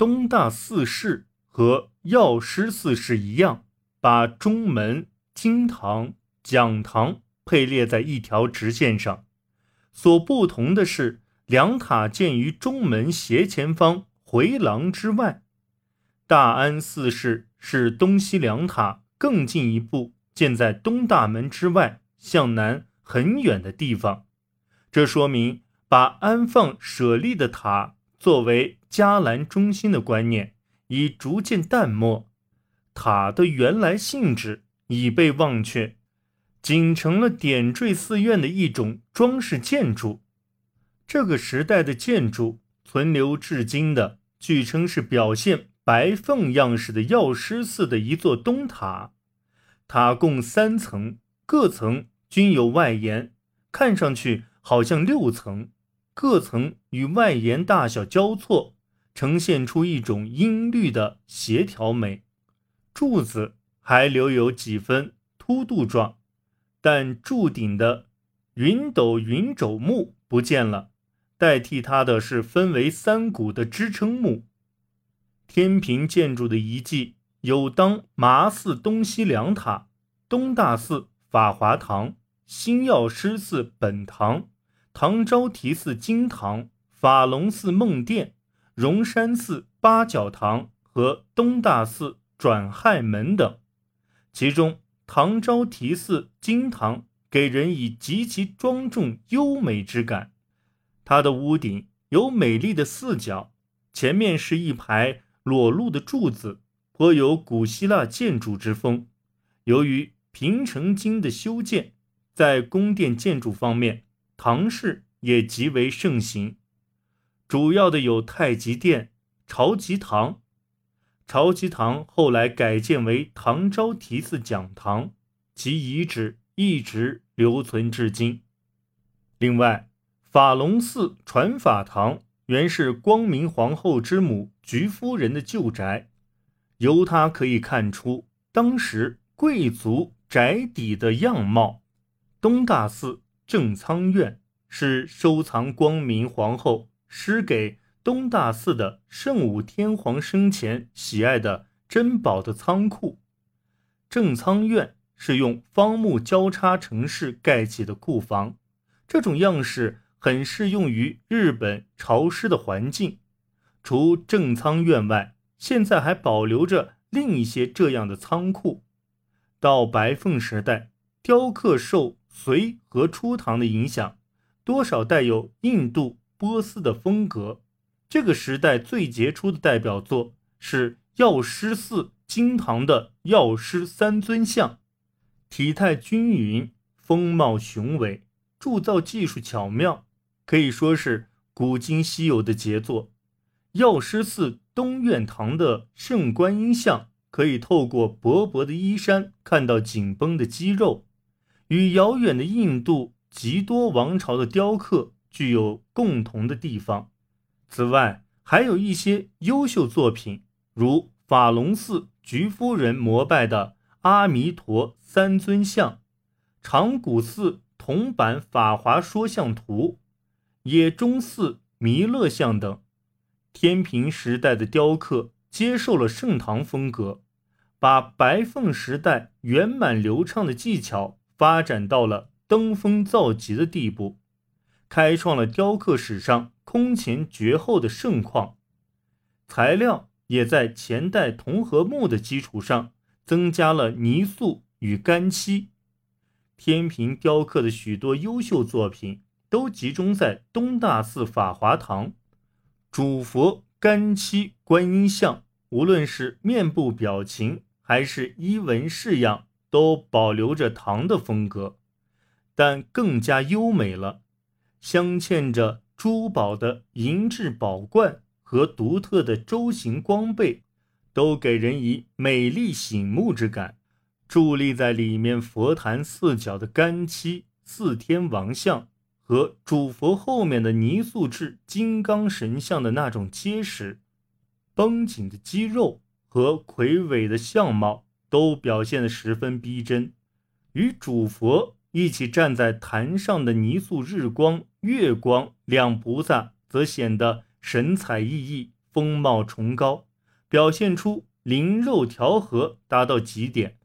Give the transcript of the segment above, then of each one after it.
东大寺事和药师寺事一样，把中门、经堂、讲堂配列在一条直线上。所不同的是，两塔建于中门斜前方回廊之外。大安寺事是东西两塔更进一步建在东大门之外向南很远的地方。这说明把安放舍利的塔作为伽蓝中心的观念已逐渐淡漠，塔的原来性质已被忘却，仅成了点缀寺院的一种装饰建筑。这个时代的建筑存留至今的，据称是表现白凤样式的药师寺的一座东塔，塔共三层，各层均有外檐，看上去。好像六层，各层与外檐大小交错，呈现出一种音律的协调美。柱子还留有几分凸度状，但柱顶的云斗云肘木不见了，代替它的是分为三股的支撑木。天平建筑的遗迹有当麻寺东西两塔、东大寺法华堂。新药师寺本堂、唐招提寺金堂、法隆寺梦殿、荣山寺八角堂和东大寺转亥门等。其中，唐招提寺金堂给人以极其庄重优美之感。它的屋顶有美丽的四角，前面是一排裸露的柱子，颇有古希腊建筑之风。由于平城京的修建。在宫殿建筑方面，唐氏也极为盛行。主要的有太极殿、朝吉堂。朝吉堂后来改建为唐招提寺讲堂，其遗址一直留存至今。另外，法隆寺传法堂原是光明皇后之母菊夫人的旧宅，由它可以看出当时贵族宅邸的样貌。东大寺正仓院是收藏光明皇后施给东大寺的圣武天皇生前喜爱的珍宝的仓库。正仓院是用方木交叉城式盖起的库房，这种样式很适用于日本潮湿的环境。除正仓院外，现在还保留着另一些这样的仓库。到白凤时代，雕刻受。隋和初唐的影响，多少带有印度、波斯的风格。这个时代最杰出的代表作是药师寺金堂的药师三尊像，体态均匀，风貌雄伟，铸造技术巧妙，可以说是古今稀有的杰作。药师寺东院堂的圣观音像，可以透过薄薄的衣衫看到紧绷的肌肉。与遥远的印度极多王朝的雕刻具有共同的地方。此外，还有一些优秀作品，如法隆寺菊夫人膜拜的阿弥陀三尊像、长谷寺铜版法华说像图、野中寺弥勒像等。天平时代的雕刻接受了盛唐风格，把白凤时代圆满流畅的技巧。发展到了登峰造极的地步，开创了雕刻史上空前绝后的盛况。材料也在前代铜和木的基础上增加了泥塑与干漆。天平雕刻的许多优秀作品都集中在东大寺法华堂，主佛干漆观音像，无论是面部表情还是衣纹式样。都保留着唐的风格，但更加优美了。镶嵌着珠宝的银质宝冠和独特的舟形光背，都给人以美丽醒目之感。伫立在里面佛坛四角的干漆四天王像和主佛后面的泥塑制金刚神像的那种结实、绷紧的肌肉和魁伟的相貌。都表现得十分逼真，与主佛一起站在坛上的泥塑日光、月光两菩萨，则显得神采奕奕、风貌崇高，表现出灵肉调和，达到极点。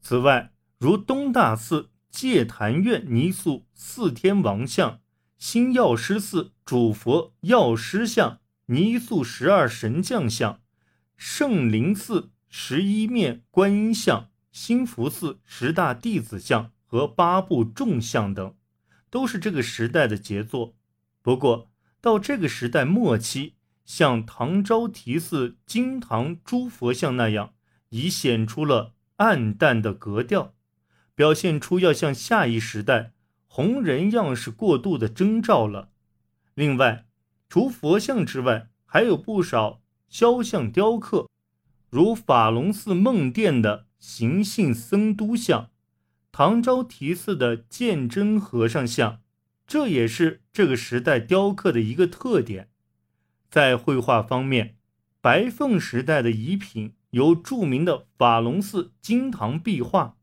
此外，如东大寺戒坛院泥塑四天王像、新药师寺主佛药师像泥塑十二神将像、圣灵寺十一面观音像、兴福寺十大弟子像和八部众像等，都是这个时代的杰作。不过，到这个时代末期，像唐招提寺金堂诸佛像那样，已显出了暗淡的格调。表现出要向下一时代红人样式过渡的征兆了。另外，除佛像之外，还有不少肖像雕刻，如法隆寺梦殿的行信僧都像，唐招提寺的鉴真和尚像，这也是这个时代雕刻的一个特点。在绘画方面，白凤时代的遗品有著名的法隆寺金堂壁画。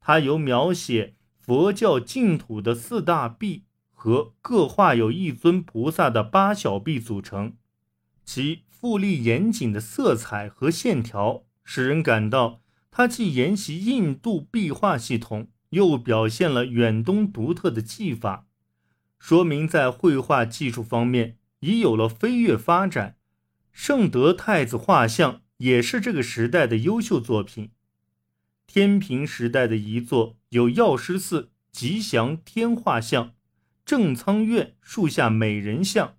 它由描写佛教净土的四大壁和各画有一尊菩萨的八小壁组成，其富丽严谨的色彩和线条，使人感到它既沿袭印度壁画系统，又表现了远东独特的技法，说明在绘画技术方面已有了飞跃发展。圣德太子画像也是这个时代的优秀作品。天平时代的遗作有药师寺吉祥天画像、正仓院树下美人像、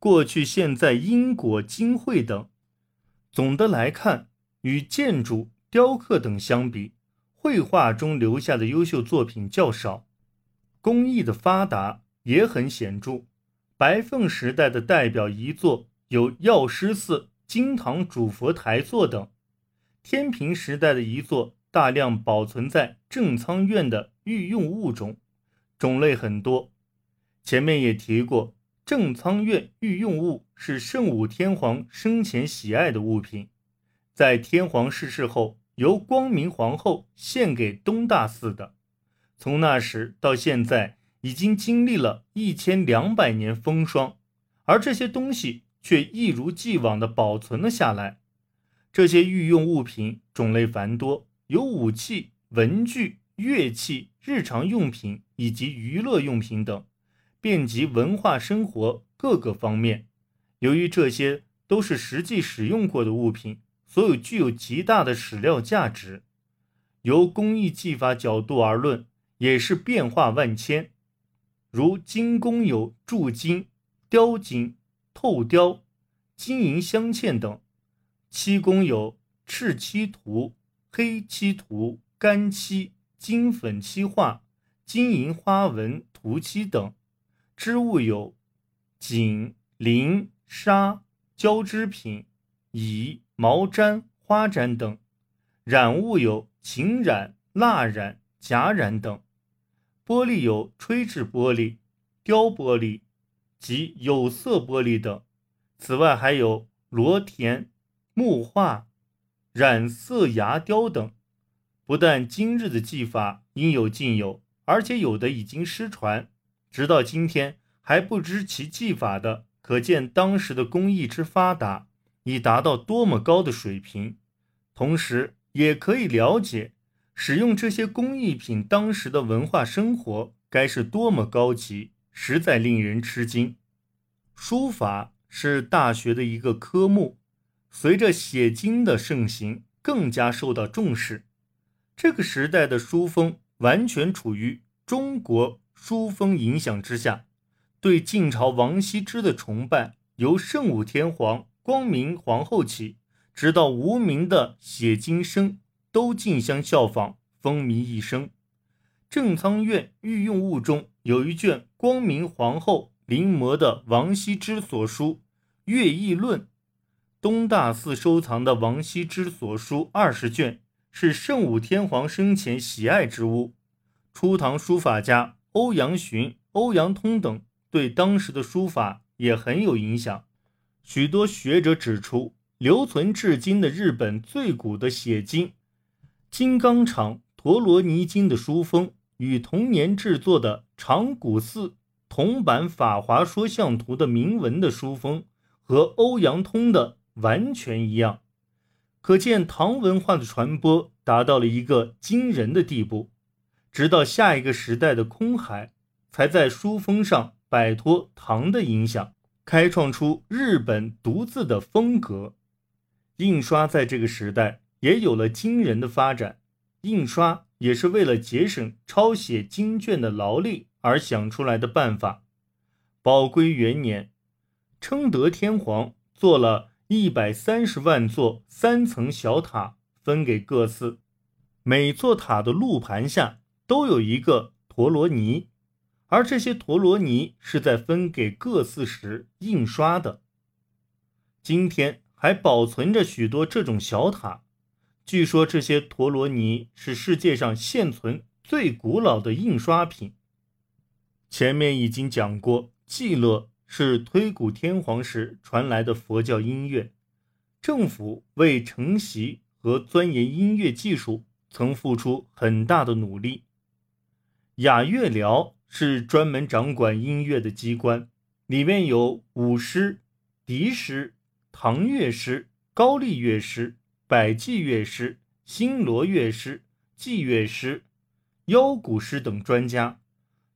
过去现在因果金会等。总的来看，与建筑、雕刻等相比，绘画中留下的优秀作品较少。工艺的发达也很显著。白凤时代的代表遗作有药师寺金堂主佛台座等。天平时代的遗作。大量保存在正仓院的御用物中，种类很多。前面也提过，正仓院御用物是圣武天皇生前喜爱的物品，在天皇逝世后，由光明皇后献给东大寺的。从那时到现在，已经经历了一千两百年风霜，而这些东西却一如既往地保存了下来。这些御用物品种类繁多。有武器、文具、乐器、日常用品以及娱乐用品等，遍及文化生活各个方面。由于这些都是实际使用过的物品，所以具有极大的史料价值。由工艺技法角度而论，也是变化万千。如金工有铸金、雕金、透雕、金银镶嵌等；漆工有赤漆涂。黑漆涂、干漆、金粉漆画、金银花纹涂漆等；织物有锦、绫、纱、交织品、乙、毛毡、花毡等；染物有秦染、蜡染、甲染等；玻璃有吹制玻璃、雕玻璃及有色玻璃等。此外，还有螺田、木画。染色牙雕等，不但今日的技法应有尽有，而且有的已经失传，直到今天还不知其技法的，可见当时的工艺之发达，已达到多么高的水平。同时，也可以了解使用这些工艺品当时的文化生活该是多么高级，实在令人吃惊。书法是大学的一个科目。随着写经的盛行，更加受到重视。这个时代的书风完全处于中国书风影响之下。对晋朝王羲之的崇拜，由圣武天皇、光明皇后起，直到无名的写经生，都竞相效仿，风靡一生。正仓院御用物中有一卷光明皇后临摹的王羲之所书《乐毅论》。东大寺收藏的王羲之所书二十卷，是圣武天皇生前喜爱之物。初唐书法家欧阳询、欧阳通等对当时的书法也很有影响。许多学者指出，留存至今的日本最古的写经金刚厂陀罗尼经的书风，与同年制作的长谷寺铜版《法华说像图》的铭文的书风。和欧阳通的完全一样，可见唐文化的传播达到了一个惊人的地步。直到下一个时代的空海，才在书风上摆脱唐的影响，开创出日本独自的风格。印刷在这个时代也有了惊人的发展，印刷也是为了节省抄写经卷的劳力而想出来的办法。宝龟元年。称德天皇做了一百三十万座三层小塔，分给各寺。每座塔的路盘下都有一个陀罗尼，而这些陀罗尼是在分给各寺时印刷的。今天还保存着许多这种小塔，据说这些陀罗尼是世界上现存最古老的印刷品。前面已经讲过，寂乐。是推古天皇时传来的佛教音乐，政府为承袭和钻研音乐技术，曾付出很大的努力。雅乐寮是专门掌管音乐的机关，里面有舞狮、笛师、唐乐师、高丽乐师、百济乐师、新罗乐师、祭乐师、腰鼓师等专家，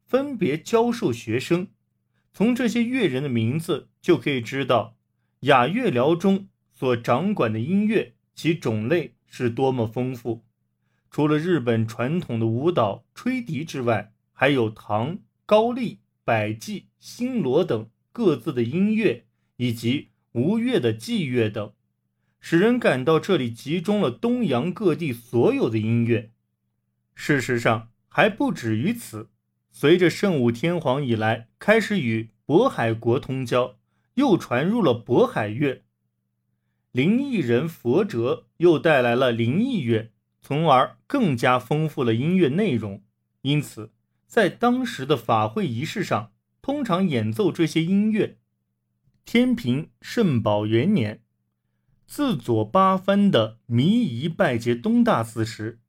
分别教授学生。从这些乐人的名字就可以知道，雅乐寮中所掌管的音乐其种类是多么丰富。除了日本传统的舞蹈、吹笛之外，还有唐、高丽、百济、新罗等各自的音乐，以及吴越的祭乐等，使人感到这里集中了东洋各地所有的音乐。事实上，还不止于此。随着圣武天皇以来开始与渤海国通交，又传入了渤海乐。灵异人佛哲又带来了灵异乐，从而更加丰富了音乐内容。因此，在当时的法会仪式上，通常演奏这些音乐。天平圣宝元年，自左八番的弥夷拜谒东大寺时，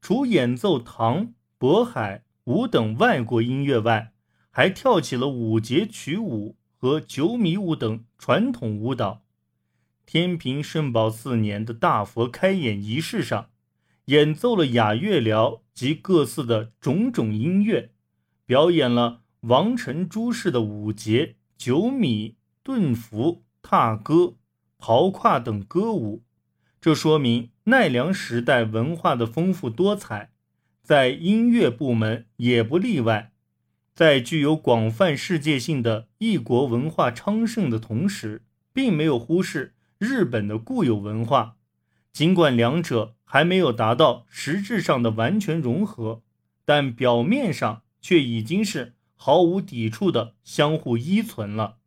除演奏唐、渤海。五等外国音乐外，还跳起了五节曲舞和九米舞等传统舞蹈。天平圣宝四年的大佛开演仪式上，演奏了雅乐寮及各寺的种种音乐，表演了王臣诸氏的五节、九米、顿服、踏歌、刨胯等歌舞。这说明奈良时代文化的丰富多彩。在音乐部门也不例外，在具有广泛世界性的异国文化昌盛的同时，并没有忽视日本的固有文化。尽管两者还没有达到实质上的完全融合，但表面上却已经是毫无抵触的相互依存了。